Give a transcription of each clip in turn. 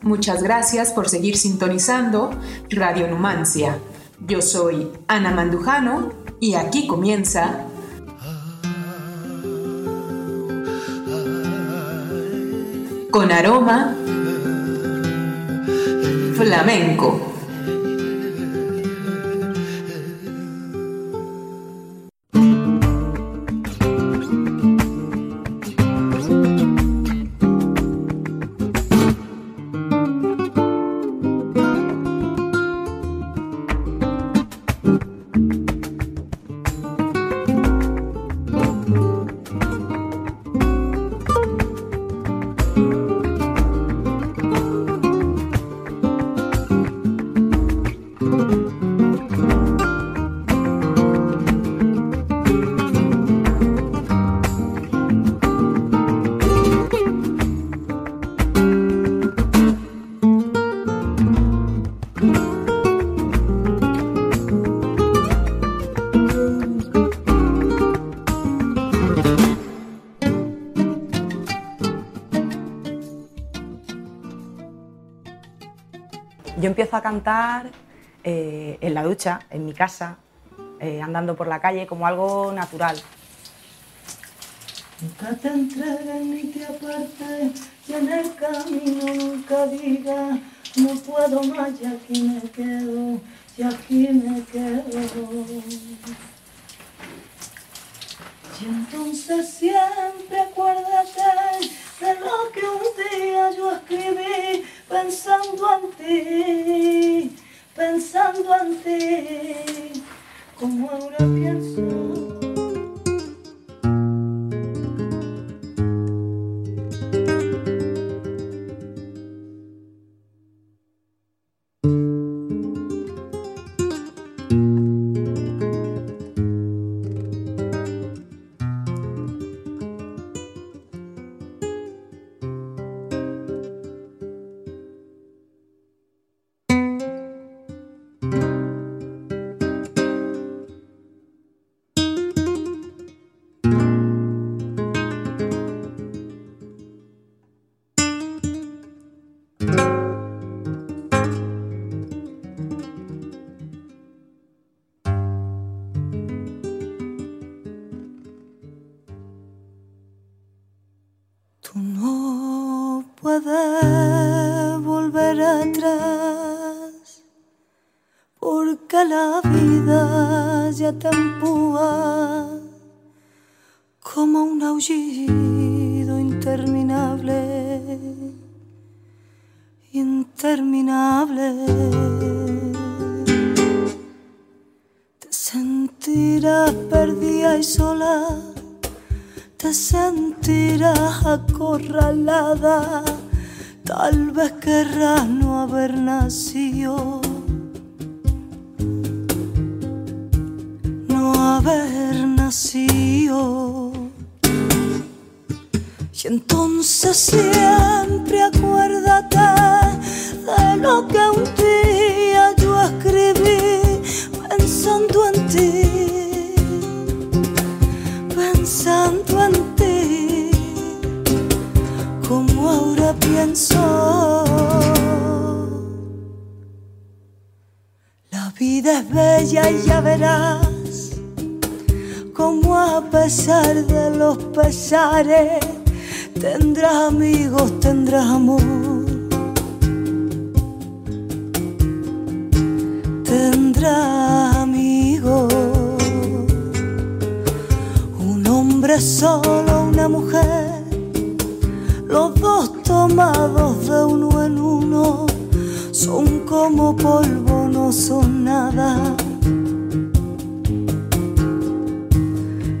Muchas gracias por seguir sintonizando Radio Numancia. Yo soy Ana Mandujano y aquí comienza con aroma flamenco. Empiezo a cantar eh, en la ducha, en mi casa, eh, andando por la calle, como algo natural. Nunca te entregues ni te apartes, y en el camino nunca digas, no puedo más, y aquí me quedo, y aquí me quedo. Y entonces siempre acuérdate de lo que un día yo escribí, pensando en ti, pensando en ti, como ahora pienso. Como un aullido interminable, interminable. Te sentirás perdida y sola te sentirás acorralada, tal vez querrás no haber nacido, no haber nacido. Y entonces siempre acuérdate de lo que un día yo escribí pensando en ti pensando en ti, como ahora pienso. La vida es bella y ya verás como a pesar de los pesares tendrás amigos, tendrás amor. Tendrás amigos. Un hombre solo, una mujer, los dos tomados de uno en uno, son como polvo, no son nada.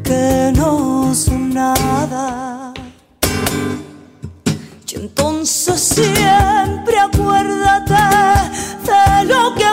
Que no son nada. Entonces siempre acuérdate de lo que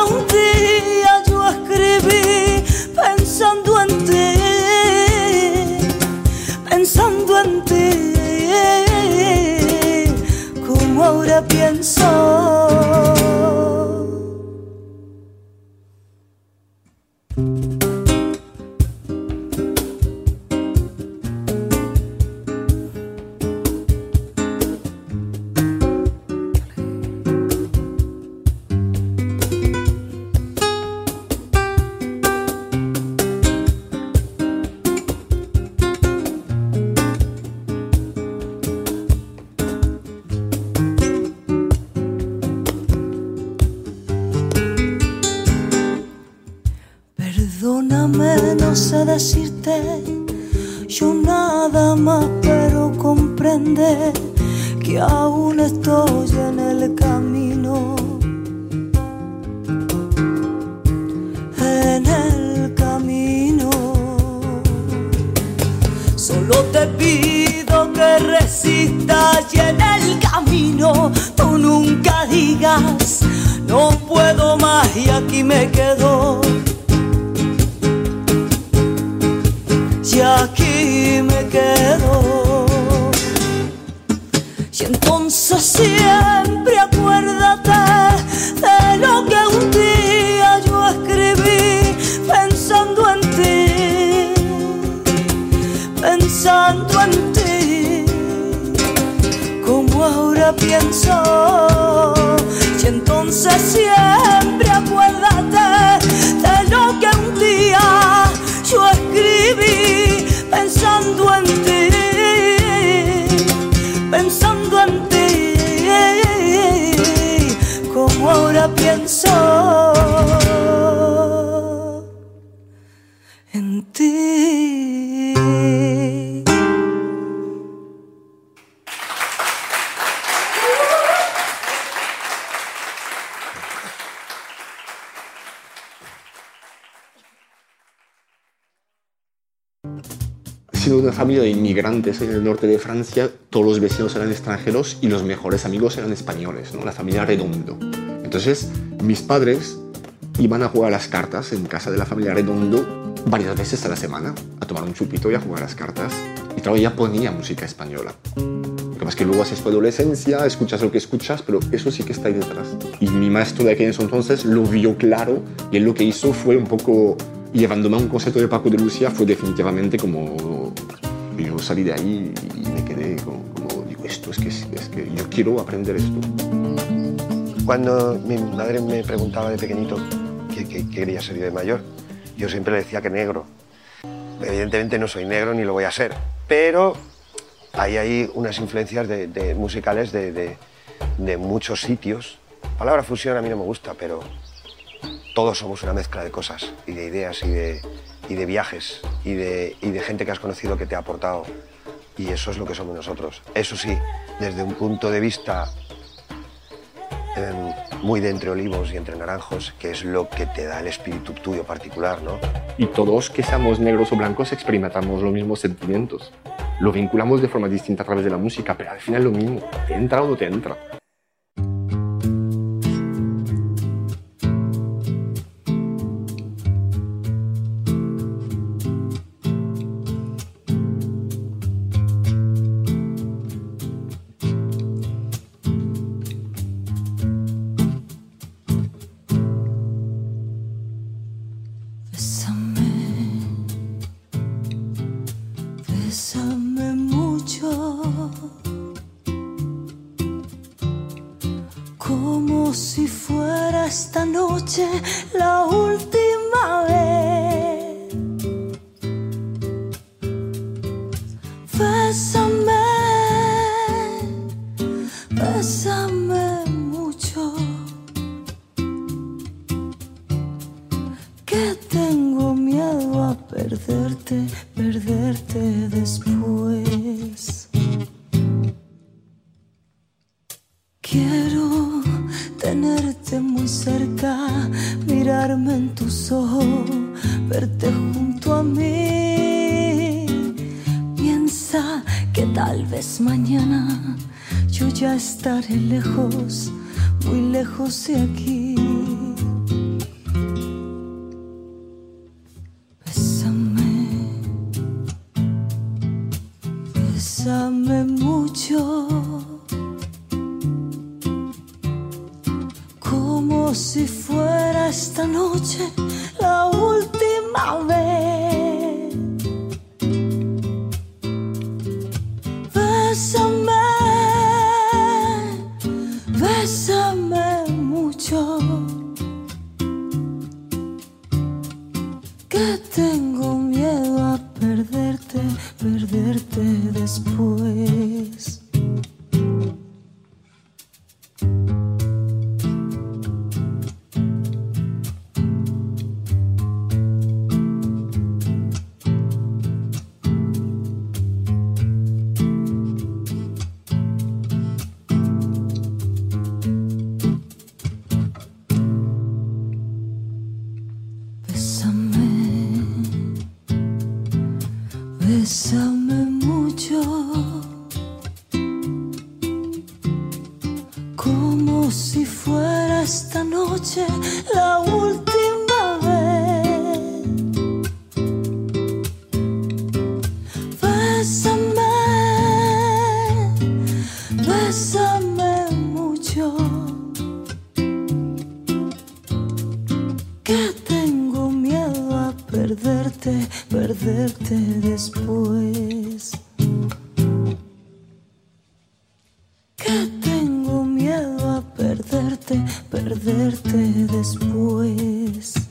que resistas y en el camino tú nunca digas, no puedo más y aquí me quedo. Pienso. Y entonces siempre acuérdate de lo que un día yo escribí pensando en ti, pensando en ti, como ahora pienso familia de inmigrantes en el norte de Francia, todos los vecinos eran extranjeros y los mejores amigos eran españoles, ¿no? la familia Redondo. Entonces, mis padres iban a jugar a las cartas en casa de la familia Redondo varias veces a la semana, a tomar un chupito y a jugar a las cartas. Y claro, ya ponía música española. Lo que pasa es que luego haces tu adolescencia, escuchas lo que escuchas, pero eso sí que está ahí detrás. Y mi maestro de aquel entonces lo vio claro y él lo que hizo fue un poco llevándome a un concierto de Paco de Lucía fue definitivamente como yo salí de ahí y me quedé como, como digo esto es que, es que yo quiero aprender esto cuando mi madre me preguntaba de pequeñito qué, qué, qué quería ser yo de mayor yo siempre le decía que negro. Evidentemente no soy negro ni lo voy a ser pero hay ahí unas influencias de, de musicales de, de, de muchos sitios. La palabra fusión a mí no me gusta pero todos somos una mezcla de cosas y de ideas y de, y de viajes y de, y de gente que has conocido que te ha aportado. Y eso es lo que somos nosotros. Eso sí, desde un punto de vista eh, muy de entre olivos y entre naranjos, que es lo que te da el espíritu tuyo particular, ¿no? Y todos que seamos negros o blancos experimentamos los mismos sentimientos. Lo vinculamos de forma distinta a través de la música, pero al final lo mismo. ¿Te entra o no te entra? Perderte, después.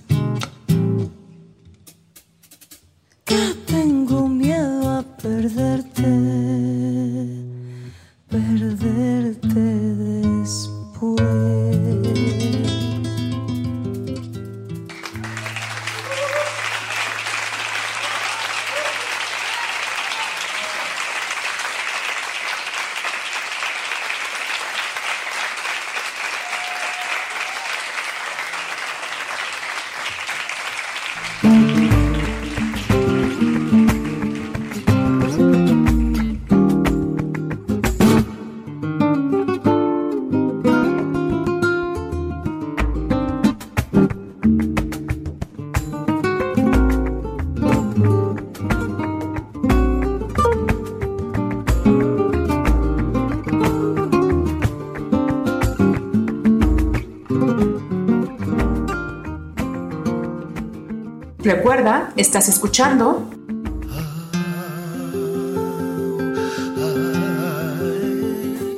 Estás escuchando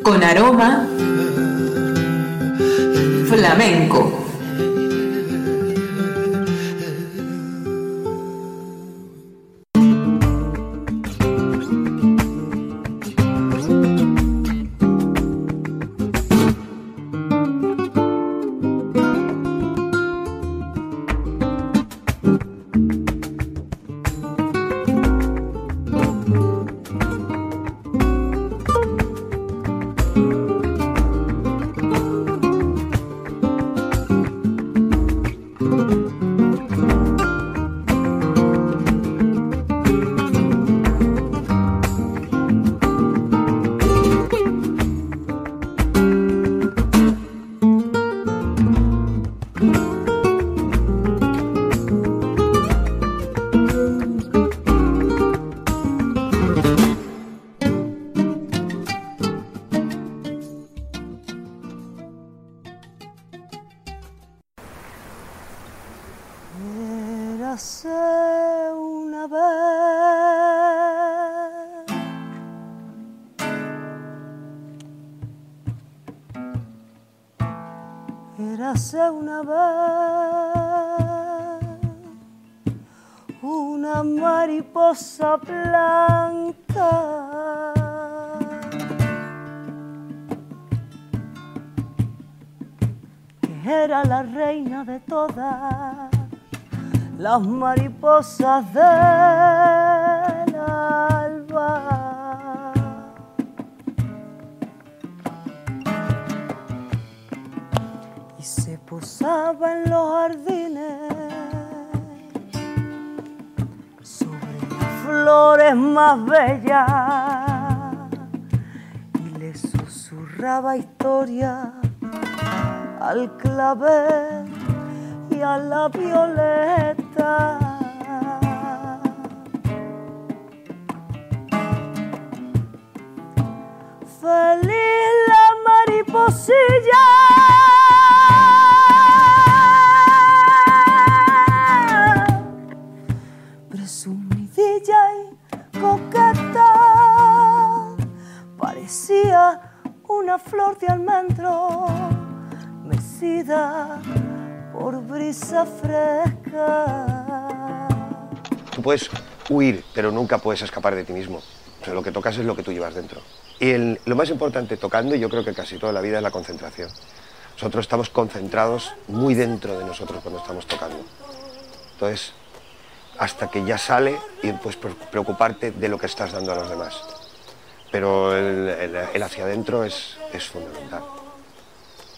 con aroma flamenco. Todas las mariposas del alba. Y se posaba en los jardines sobre las flores más bellas y le susurraba historia al clavel a la violeta. Feliz la mariposilla. Presumidilla y coqueta, parecía una flor de almendro mecida por brisa fresca. Tú puedes huir, pero nunca puedes escapar de ti mismo. O sea, lo que tocas es lo que tú llevas dentro. Y el- lo más importante tocando, y yo creo que casi toda la vida, es la concentración. Nosotros estamos concentrados muy dentro de nosotros cuando estamos tocando. Entonces, hasta que ya sale y puedes pre- preocuparte de lo que estás dando a los demás. Pero el, el- el hacia adentro es, es fundamental.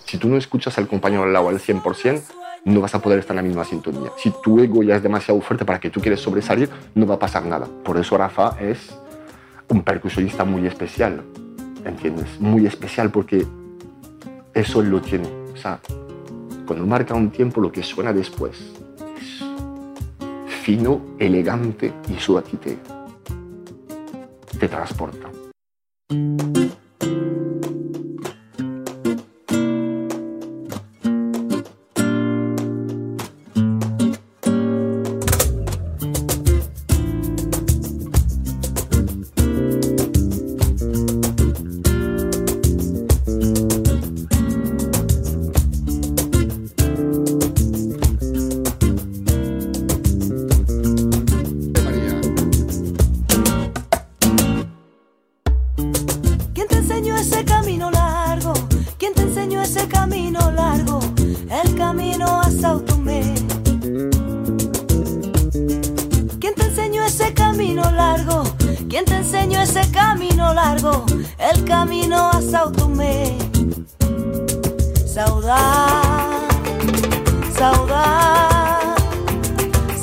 Si tú no escuchas al compañero al lado al 100%, no vas a poder estar en la misma sintonía. Si tu ego ya es demasiado fuerte para que tú quieres sobresalir, no va a pasar nada. Por eso Rafa es un percusionista muy especial, ¿entiendes? Muy especial porque eso lo tiene. O sea, cuando marca un tiempo, lo que suena después es fino, elegante y eso a ti te, te transporta.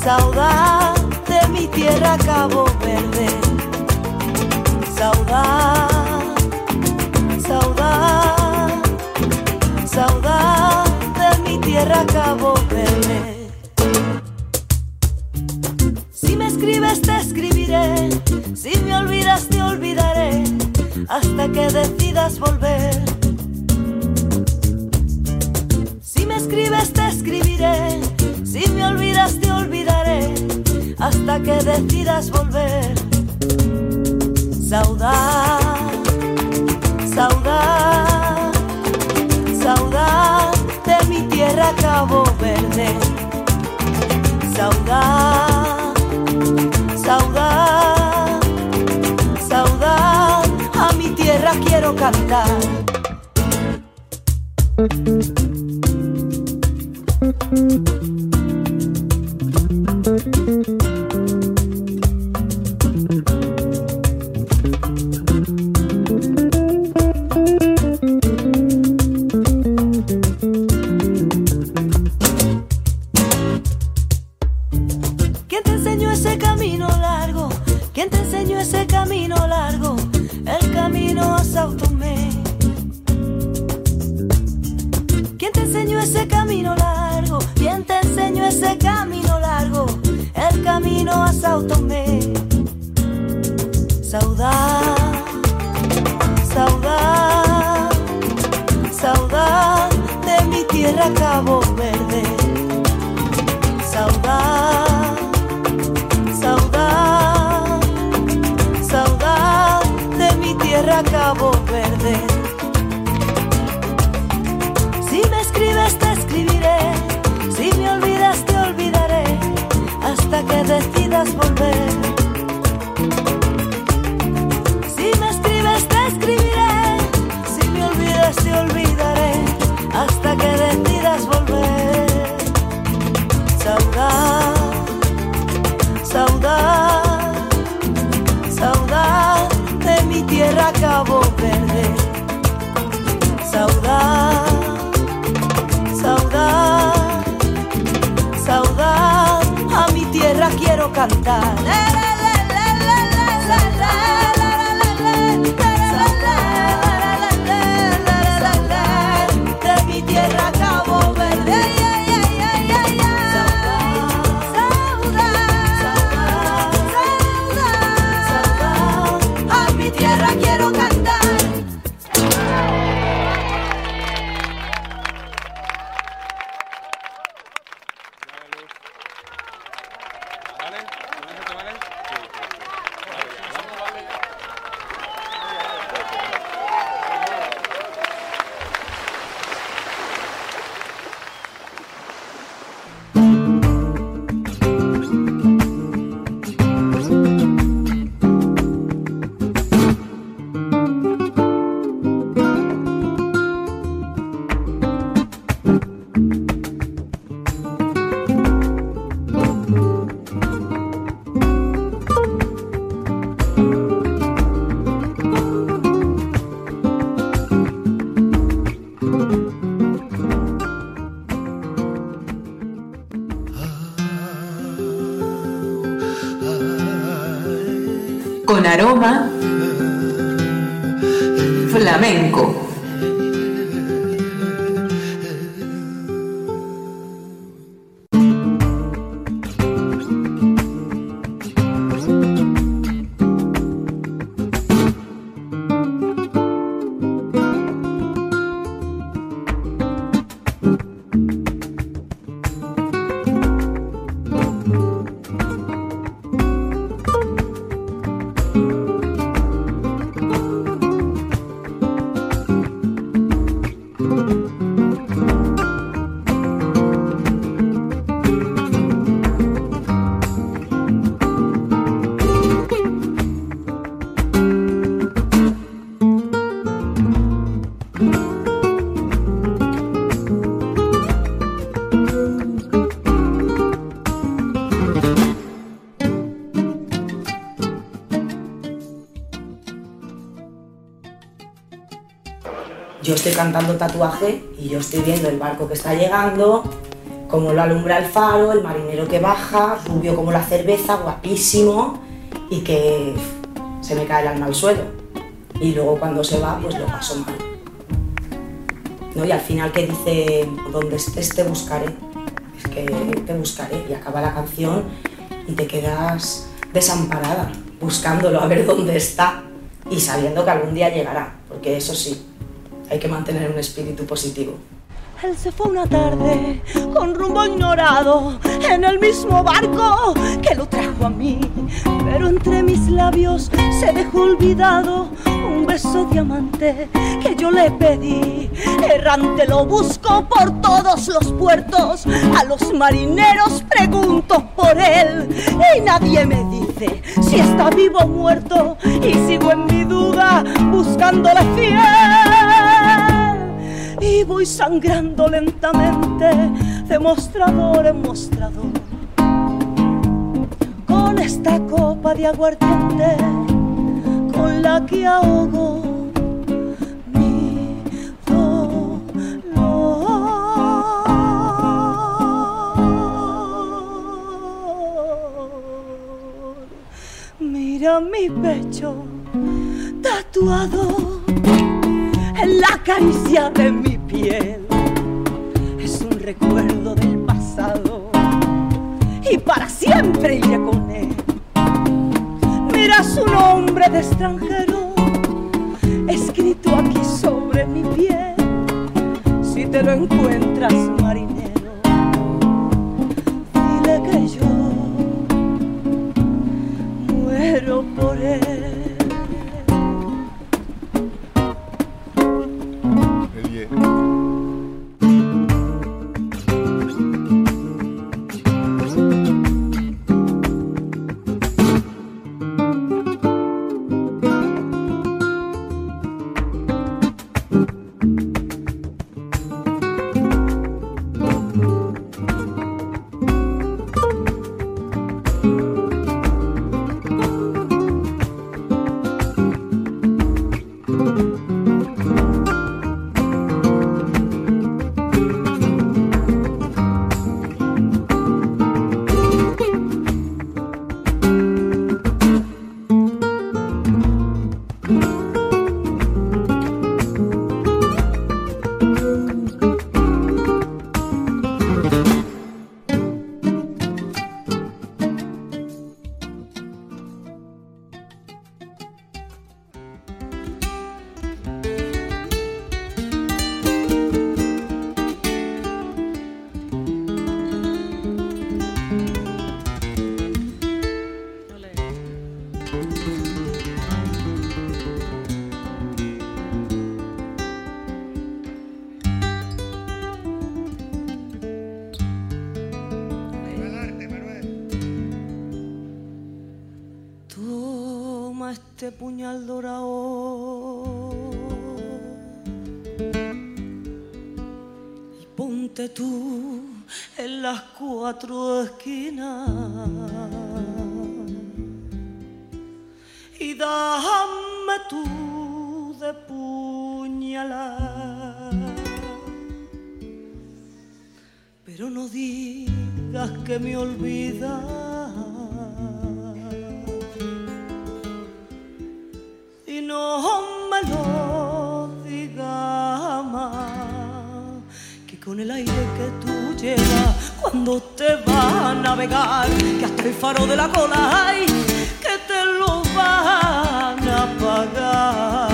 Saudade de mi tierra Cabo Verde. Saudade, saudade, saudade de mi tierra Cabo Verde. Si me escribes te escribiré, si me olvidas te olvidaré, hasta que decidas volver. Si me escribes te escribiré, si me olvidas te olvidaré, hasta que decidas volver. Saudade, saudade, saudade de mi tierra Cabo Verde. Saudade, saudade, saudade, a mi tierra quiero cantar. ¿Quién te enseñó ese camino largo? ¿Quién te enseñó ese camino largo? El camino a Sao Tomé. Saudade, saudade, saudade de mi tierra Cabo Verde. Saudade, saudade, saudade de mi tierra Cabo Verde. decidas volver. Si me escribes, te escribiré. Si me olvidas, te olvidaré. Hasta que decidas volver. Saudad, saudad, saudad de mi tierra Cabo Verde. Saudad. Quiero cantar. Aroma cantando tatuaje y yo estoy viendo el barco que está llegando, cómo lo alumbra el faro, el marinero que baja, rubio como la cerveza, guapísimo, y que se me cae el alma al suelo. Y luego cuando se va, pues lo paso mal. ¿No? Y al final que dice, donde estés te buscaré, es que te buscaré, y acaba la canción y te quedas desamparada, buscándolo a ver dónde está y sabiendo que algún día llegará, porque eso sí, hay que mantener un espíritu positivo. Él se fue una tarde con rumbo ignorado en el mismo barco que lo trajo a mí. Pero entre mis labios se dejó olvidado un beso diamante que yo le pedí. Errante lo busco por todos los puertos. A los marineros pregunto por él y nadie me dice si está vivo o muerto. Y sigo en mi duda buscándole fiel y voy sangrando lentamente de mostrador en mostrador. Con esta copa de aguardiente con la que ahogo mi dolor. Mira mi pecho tatuado la caricia de mi piel. Es un recuerdo del pasado y para siempre iré con él. Mira su nombre de extranjero escrito aquí sobre mi piel. Si te lo encuentras, marinero, dile que yo muero por él. Tú en las cuatro esquinas y dame tú de puñalar. Pero no digas que me olvidas con el aire que tú llevas cuando te vas a navegar, que hasta el faro de la cola hay, que te lo van a pagar.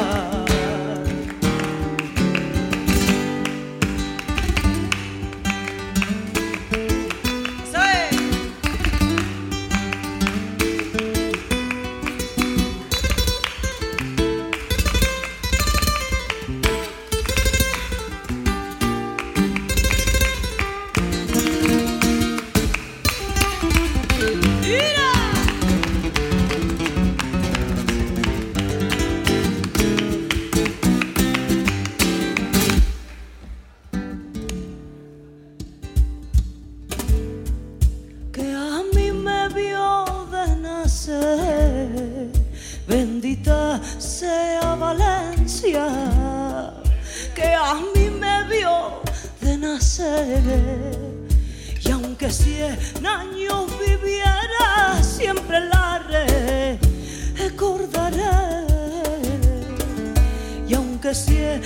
Y aunque cien años viviera, siempre la recordaré. Y aunque cien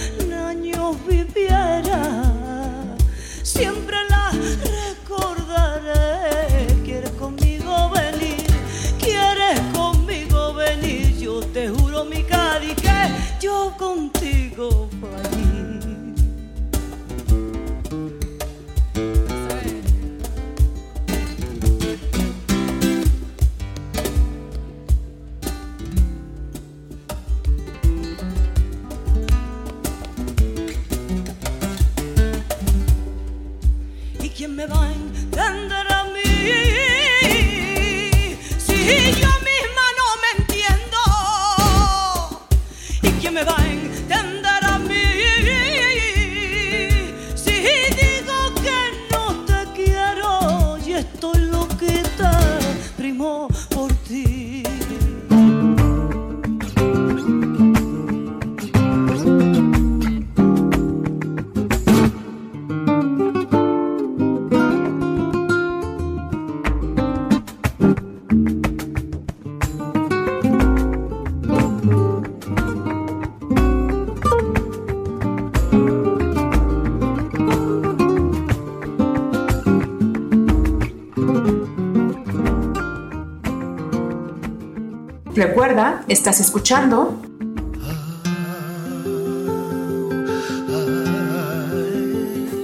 Recuerda, estás escuchando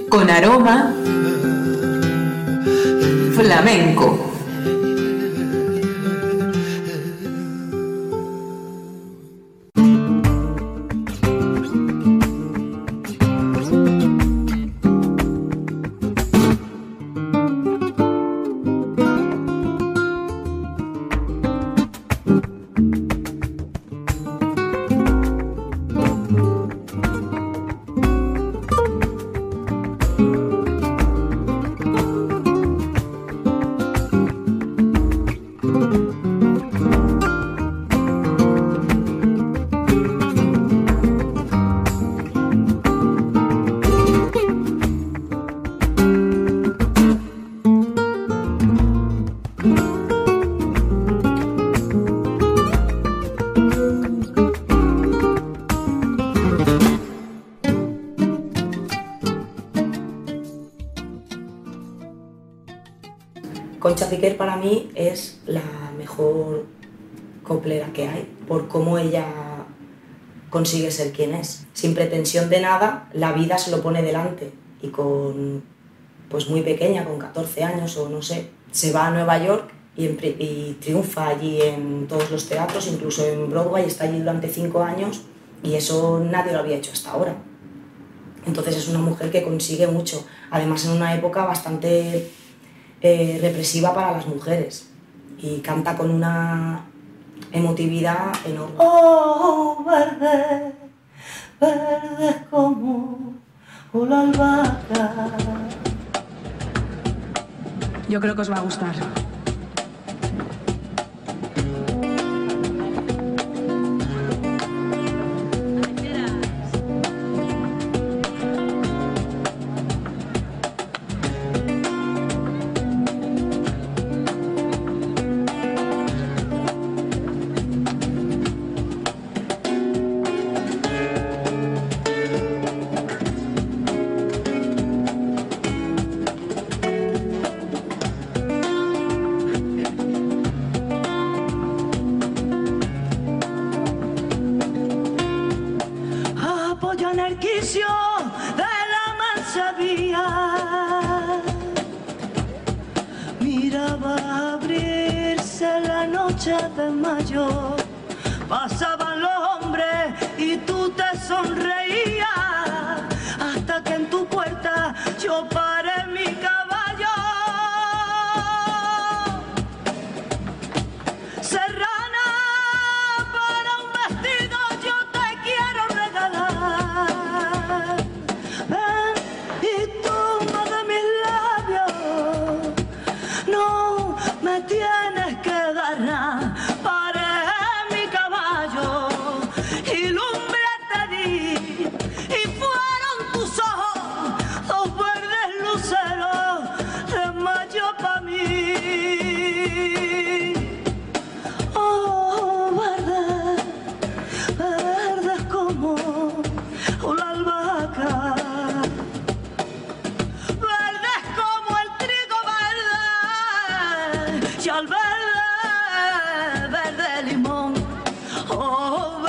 con aroma flamenco. Piquer para mí es la mejor coplera que hay, por cómo ella consigue ser quien es. Sin pretensión de nada, la vida se lo pone delante y con, pues muy pequeña, con 14 años o no sé, se va a Nueva York y, y triunfa allí en todos los teatros, incluso en Broadway, está allí durante 5 años y eso nadie lo había hecho hasta ahora. Entonces es una mujer que consigue mucho, además en una época bastante eh, represiva para las mujeres y canta con una emotividad enorme. Oh, verde, verde como la albahaca. Yo creo que os va a gustar. yo. Oh.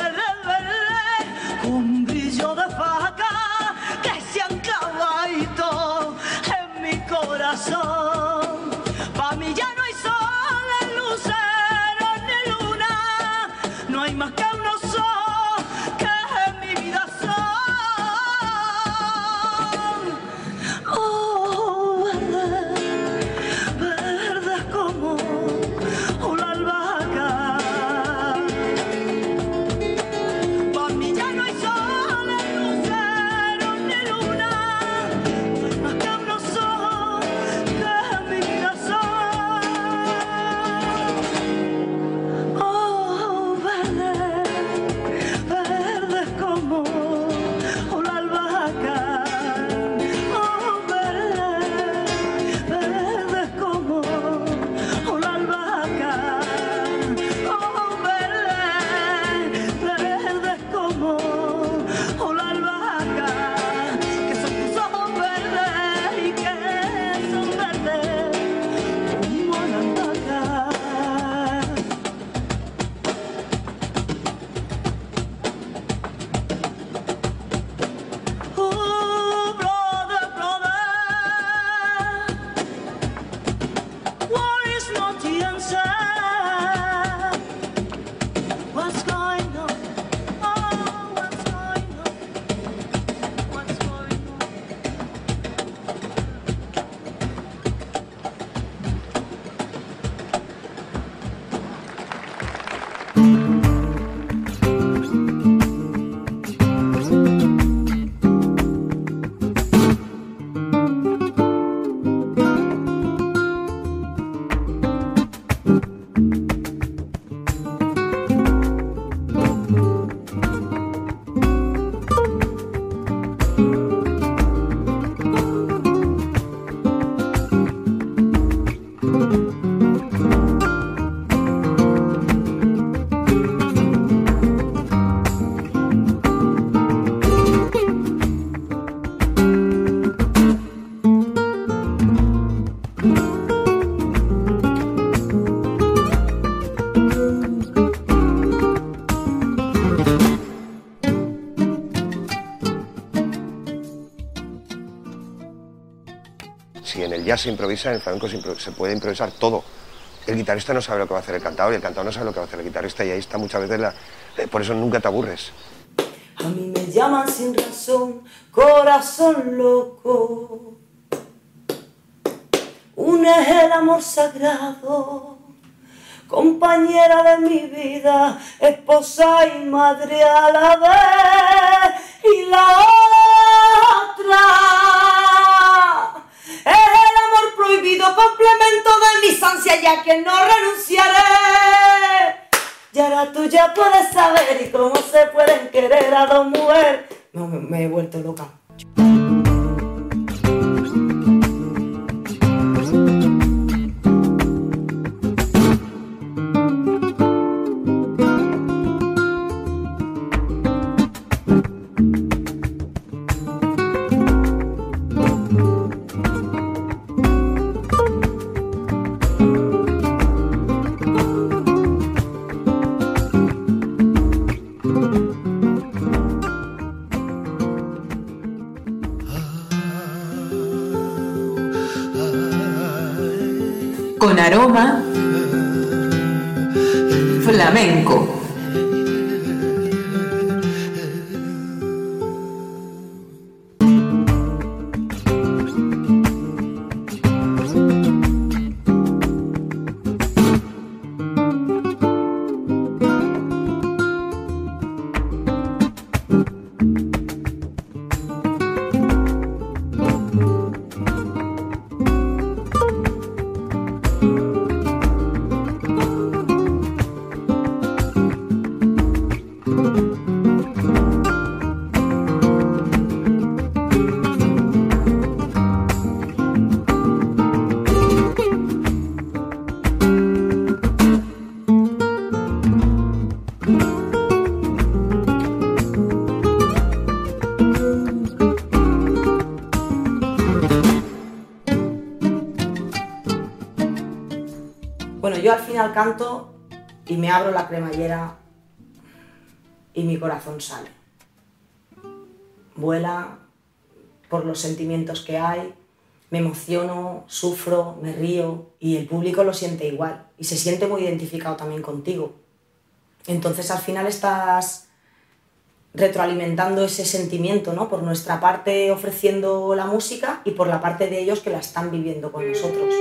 Ya se improvisa, en el flamenco se, puede improvisar todo. El guitarrista no sabe lo que va a hacer el cantador y el cantador no sabe lo que va a hacer el guitarrista y ahí está muchas veces la... Eh, por eso nunca te aburres. A mí me llaman sin razón, corazón loco. Un es el amor sagrado, compañera de mi vida, esposa y madre a la vez. Y la otra prohibido, complemento de mis ansias, ya que no renunciaré. Y ahora tú ya puedes saber y cómo se pueden querer a dos mujeres. No, me, me he vuelto loca. Flamenco. Al canto y me abro la cremallera y mi corazón sale. Vuela por los sentimientos que hay, me emociono, sufro, me río y el público lo siente igual y se siente muy identificado también contigo. Entonces al final estás retroalimentando ese sentimiento, ¿no? Por nuestra parte ofreciendo la música y por la parte de ellos que la están viviendo con nosotros.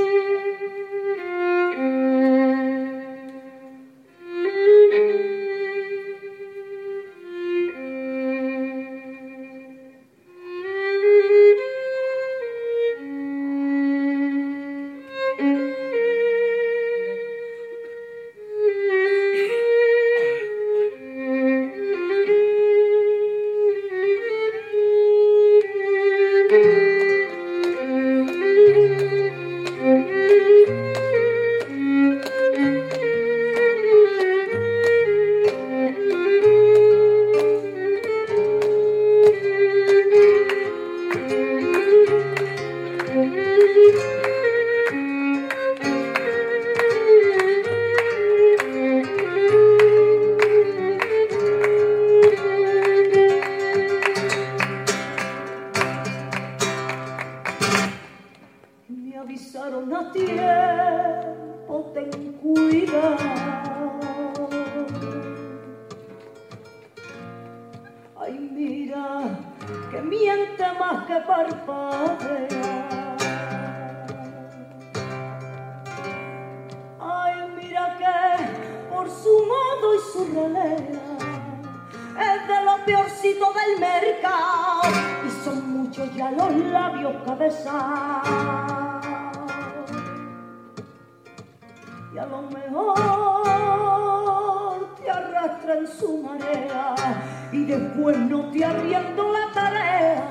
Su marea y después no te arriendo la tarea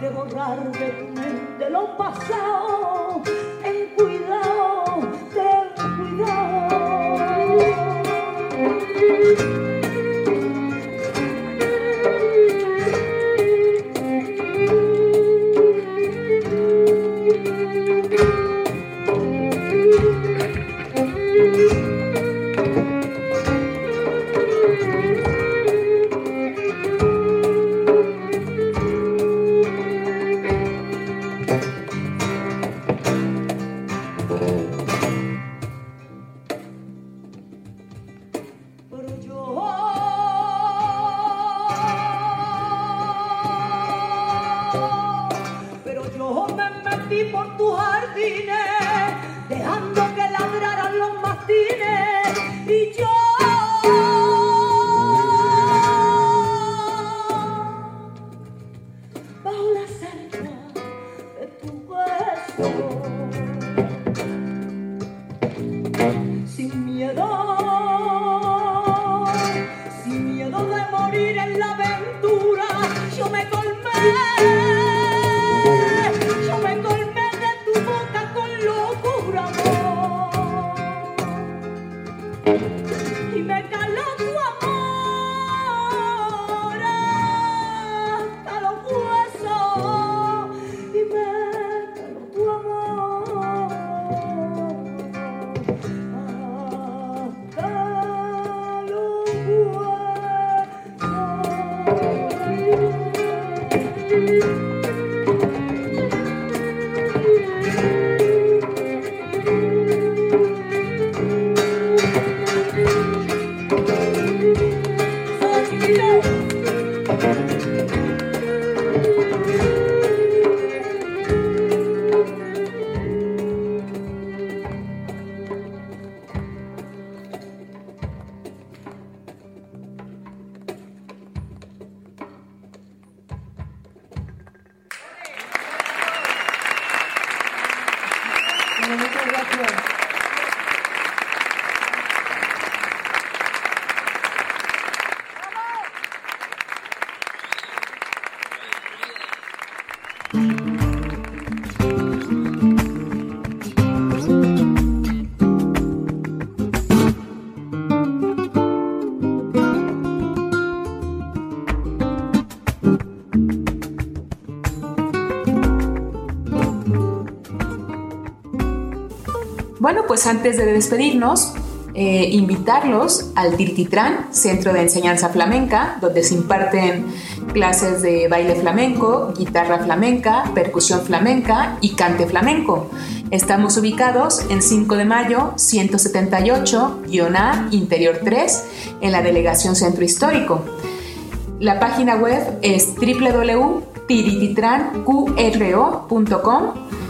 de borrar de tu mente lo pasado Bueno, pues antes de despedirnos, eh, invitarlos al Tirtitrán, Centro de Enseñanza Flamenca, donde se imparten clases de baile flamenco, guitarra flamenca, percusión flamenca y cante flamenco. Estamos ubicados en 5 de mayo 178-A, Interior 3, en la Delegación Centro Histórico. La página web es www.tirititranqro.com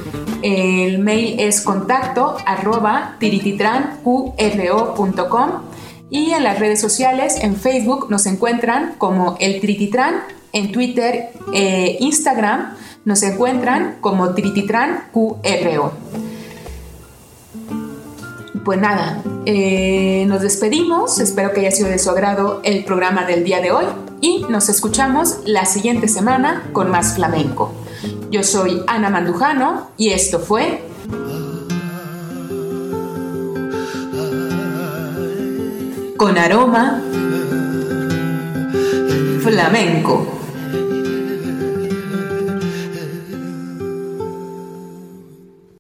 el mail es contacto arroba tirititranqro.com y en las redes sociales, en Facebook nos encuentran como el Trititran, en Twitter e Instagram nos encuentran como TrititranQRO. Pues nada, eh, nos despedimos, espero que haya sido de su agrado el programa del día de hoy y nos escuchamos la siguiente semana con más flamenco. Yo soy Ana Mandujano y esto fue Con aroma flamenco.